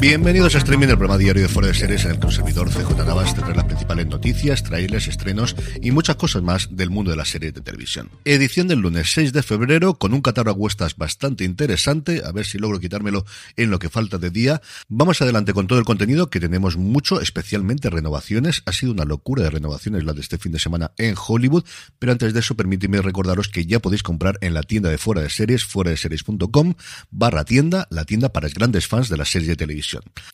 Bienvenidos a Streaming, el programa diario de Fuera de Series en el que un servidor CJ Navas te trae las principales noticias, trailers, estrenos y muchas cosas más del mundo de las series de televisión. Edición del lunes 6 de febrero con un catálogo huestas bastante interesante, a ver si logro quitármelo en lo que falta de día. Vamos adelante con todo el contenido que tenemos mucho, especialmente renovaciones. Ha sido una locura de renovaciones la de este fin de semana en Hollywood, pero antes de eso permíteme recordaros que ya podéis comprar en la tienda de Fuera de Series, fuera de series.com barra tienda, la tienda para grandes fans de las series de televisión.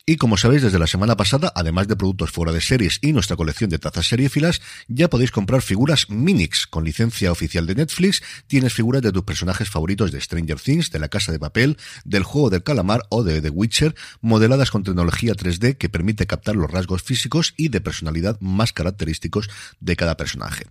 Y como sabéis, desde la semana pasada, además de productos fuera de series y nuestra colección de tazas seriéfilas, ya podéis comprar figuras Minix con licencia oficial de Netflix. Tienes figuras de tus personajes favoritos de Stranger Things, de La Casa de Papel, del Juego del Calamar o de The Witcher, modeladas con tecnología 3D que permite captar los rasgos físicos y de personalidad más característicos de cada personaje.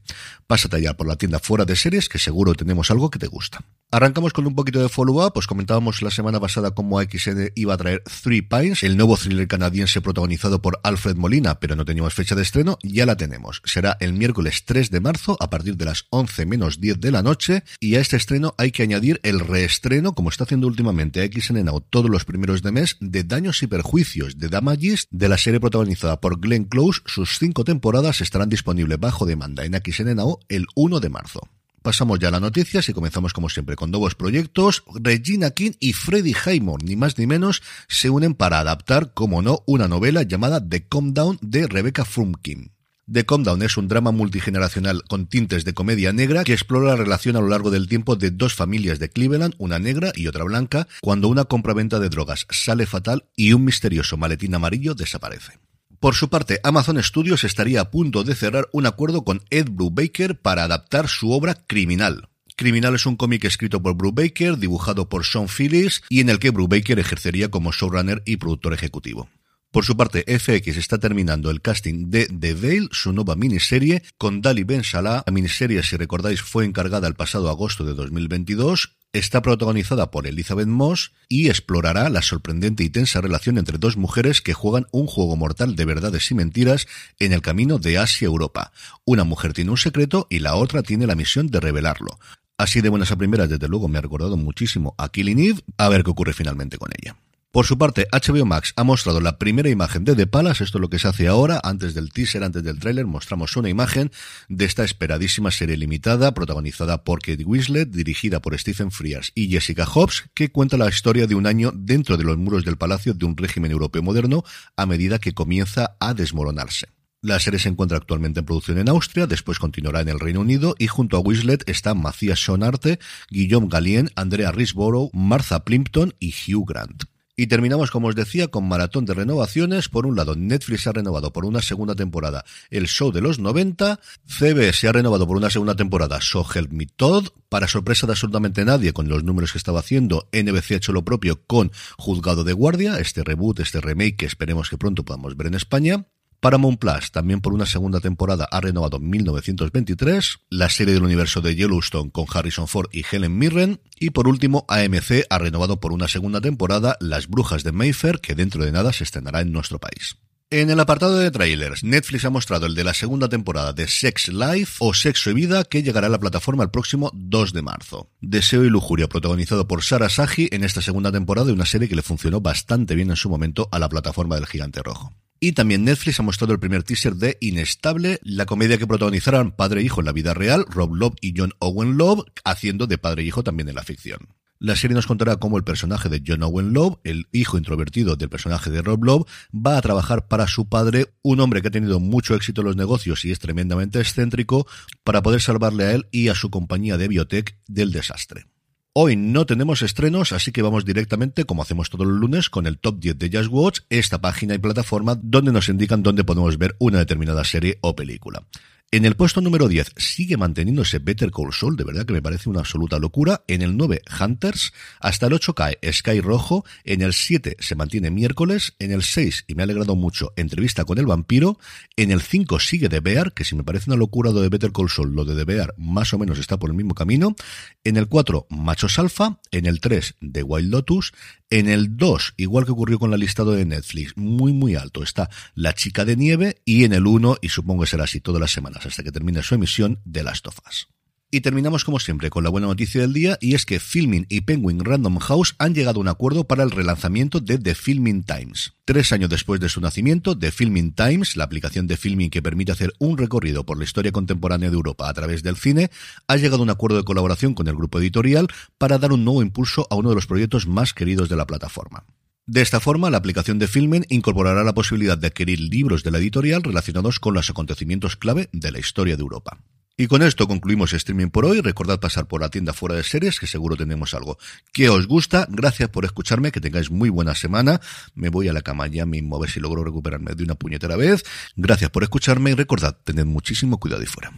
Pásate ya por la tienda fuera de series que seguro tenemos algo que te gusta. Arrancamos con un poquito de follow-up, pues comentábamos la semana pasada cómo AXN iba a traer Three Pines, el nuevo thriller canadiense protagonizado por Alfred Molina, pero no teníamos fecha de estreno, ya la tenemos. Será el miércoles 3 de marzo a partir de las 11 menos 10 de la noche y a este estreno hay que añadir el reestreno, como está haciendo últimamente AXN Now todos los primeros de mes, de Daños y Perjuicios de Damages, de la serie protagonizada por Glenn Close. Sus cinco temporadas estarán disponibles bajo demanda en AXN Now el 1 de marzo. Pasamos ya a las noticias y comenzamos como siempre con nuevos proyectos. Regina King y Freddie Highmore, ni más ni menos, se unen para adaptar, como no, una novela llamada The Calm Down de Rebecca Frumkin. The Calm Down es un drama multigeneracional con tintes de comedia negra que explora la relación a lo largo del tiempo de dos familias de Cleveland, una negra y otra blanca, cuando una compraventa de drogas sale fatal y un misterioso maletín amarillo desaparece. Por su parte, Amazon Studios estaría a punto de cerrar un acuerdo con Ed Brubaker para adaptar su obra Criminal. Criminal es un cómic escrito por Brubaker, dibujado por Sean Phillips y en el que Brubaker ejercería como showrunner y productor ejecutivo. Por su parte, FX está terminando el casting de The Veil, su nueva miniserie, con Dali Ben Salah. La miniserie, si recordáis, fue encargada el pasado agosto de 2022. Está protagonizada por Elizabeth Moss y explorará la sorprendente y tensa relación entre dos mujeres que juegan un juego mortal de verdades y mentiras en el camino de Asia a Europa. Una mujer tiene un secreto y la otra tiene la misión de revelarlo. Así de buenas a primeras, desde luego, me ha recordado muchísimo a Killing Eve, a ver qué ocurre finalmente con ella. Por su parte, HBO Max ha mostrado la primera imagen de The Palace, esto es lo que se hace ahora, antes del teaser, antes del tráiler, mostramos una imagen de esta esperadísima serie limitada, protagonizada por Kate Winslet, dirigida por Stephen Frears y Jessica Hobbs, que cuenta la historia de un año dentro de los muros del palacio de un régimen europeo moderno a medida que comienza a desmoronarse. La serie se encuentra actualmente en producción en Austria, después continuará en el Reino Unido y junto a Winslet están Matthias Schonarte, Guillaume Galien, Andrea Risborough, Martha Plimpton y Hugh Grant. Y terminamos, como os decía, con maratón de renovaciones. Por un lado, Netflix ha renovado por una segunda temporada el show de los 90. CBS ha renovado por una segunda temporada So Help Me Todd. Para sorpresa de absolutamente nadie, con los números que estaba haciendo, NBC ha hecho lo propio con Juzgado de Guardia, este reboot, este remake que esperemos que pronto podamos ver en España. Paramount Plus, también por una segunda temporada, ha renovado 1923, la serie del universo de Yellowstone con Harrison Ford y Helen Mirren, y por último AMC ha renovado por una segunda temporada Las Brujas de Mayfair, que dentro de nada se estrenará en nuestro país. En el apartado de trailers, Netflix ha mostrado el de la segunda temporada de Sex Life o Sexo y Vida que llegará a la plataforma el próximo 2 de marzo. Deseo y Lujuria, protagonizado por Sara Saji en esta segunda temporada de una serie que le funcionó bastante bien en su momento a la plataforma del Gigante Rojo. Y también Netflix ha mostrado el primer teaser de Inestable, la comedia que protagonizarán padre e hijo en la vida real, Rob Love y John Owen Love, haciendo de padre e hijo también en la ficción. La serie nos contará cómo el personaje de John Owen Love, el hijo introvertido del personaje de Rob Love, va a trabajar para su padre, un hombre que ha tenido mucho éxito en los negocios y es tremendamente excéntrico, para poder salvarle a él y a su compañía de biotech del desastre. Hoy no tenemos estrenos, así que vamos directamente, como hacemos todos los lunes, con el top 10 de Just Watch, esta página y plataforma donde nos indican dónde podemos ver una determinada serie o película. En el puesto número 10 sigue manteniéndose Better Call Saul, de verdad que me parece una absoluta locura. En el 9, Hunters. Hasta el 8 cae Sky Rojo. En el 7 se mantiene miércoles. En el 6, y me ha alegrado mucho, Entrevista con el vampiro. En el 5 sigue The Bear, que si me parece una locura lo de Better Call Saul, lo de The Bear más o menos está por el mismo camino. En el 4, Machos Alfa. En el 3, The Wild Lotus. En el 2, igual que ocurrió con la listado de Netflix, muy muy alto, está La Chica de Nieve. Y en el 1, y supongo que será así todas las semanas, hasta que termine su emisión de Last of Us. Y terminamos como siempre con la buena noticia del día y es que Filming y Penguin Random House han llegado a un acuerdo para el relanzamiento de The Filming Times. Tres años después de su nacimiento, The Filming Times, la aplicación de filming que permite hacer un recorrido por la historia contemporánea de Europa a través del cine, ha llegado a un acuerdo de colaboración con el grupo editorial para dar un nuevo impulso a uno de los proyectos más queridos de la plataforma. De esta forma, la aplicación de Filmen incorporará la posibilidad de adquirir libros de la editorial relacionados con los acontecimientos clave de la historia de Europa. Y con esto concluimos streaming por hoy. Recordad pasar por la tienda fuera de series, que seguro tenemos algo que os gusta. Gracias por escucharme, que tengáis muy buena semana. Me voy a la cama ya mismo a ver si logro recuperarme de una puñetera vez. Gracias por escucharme y recordad, tened muchísimo cuidado y fuera.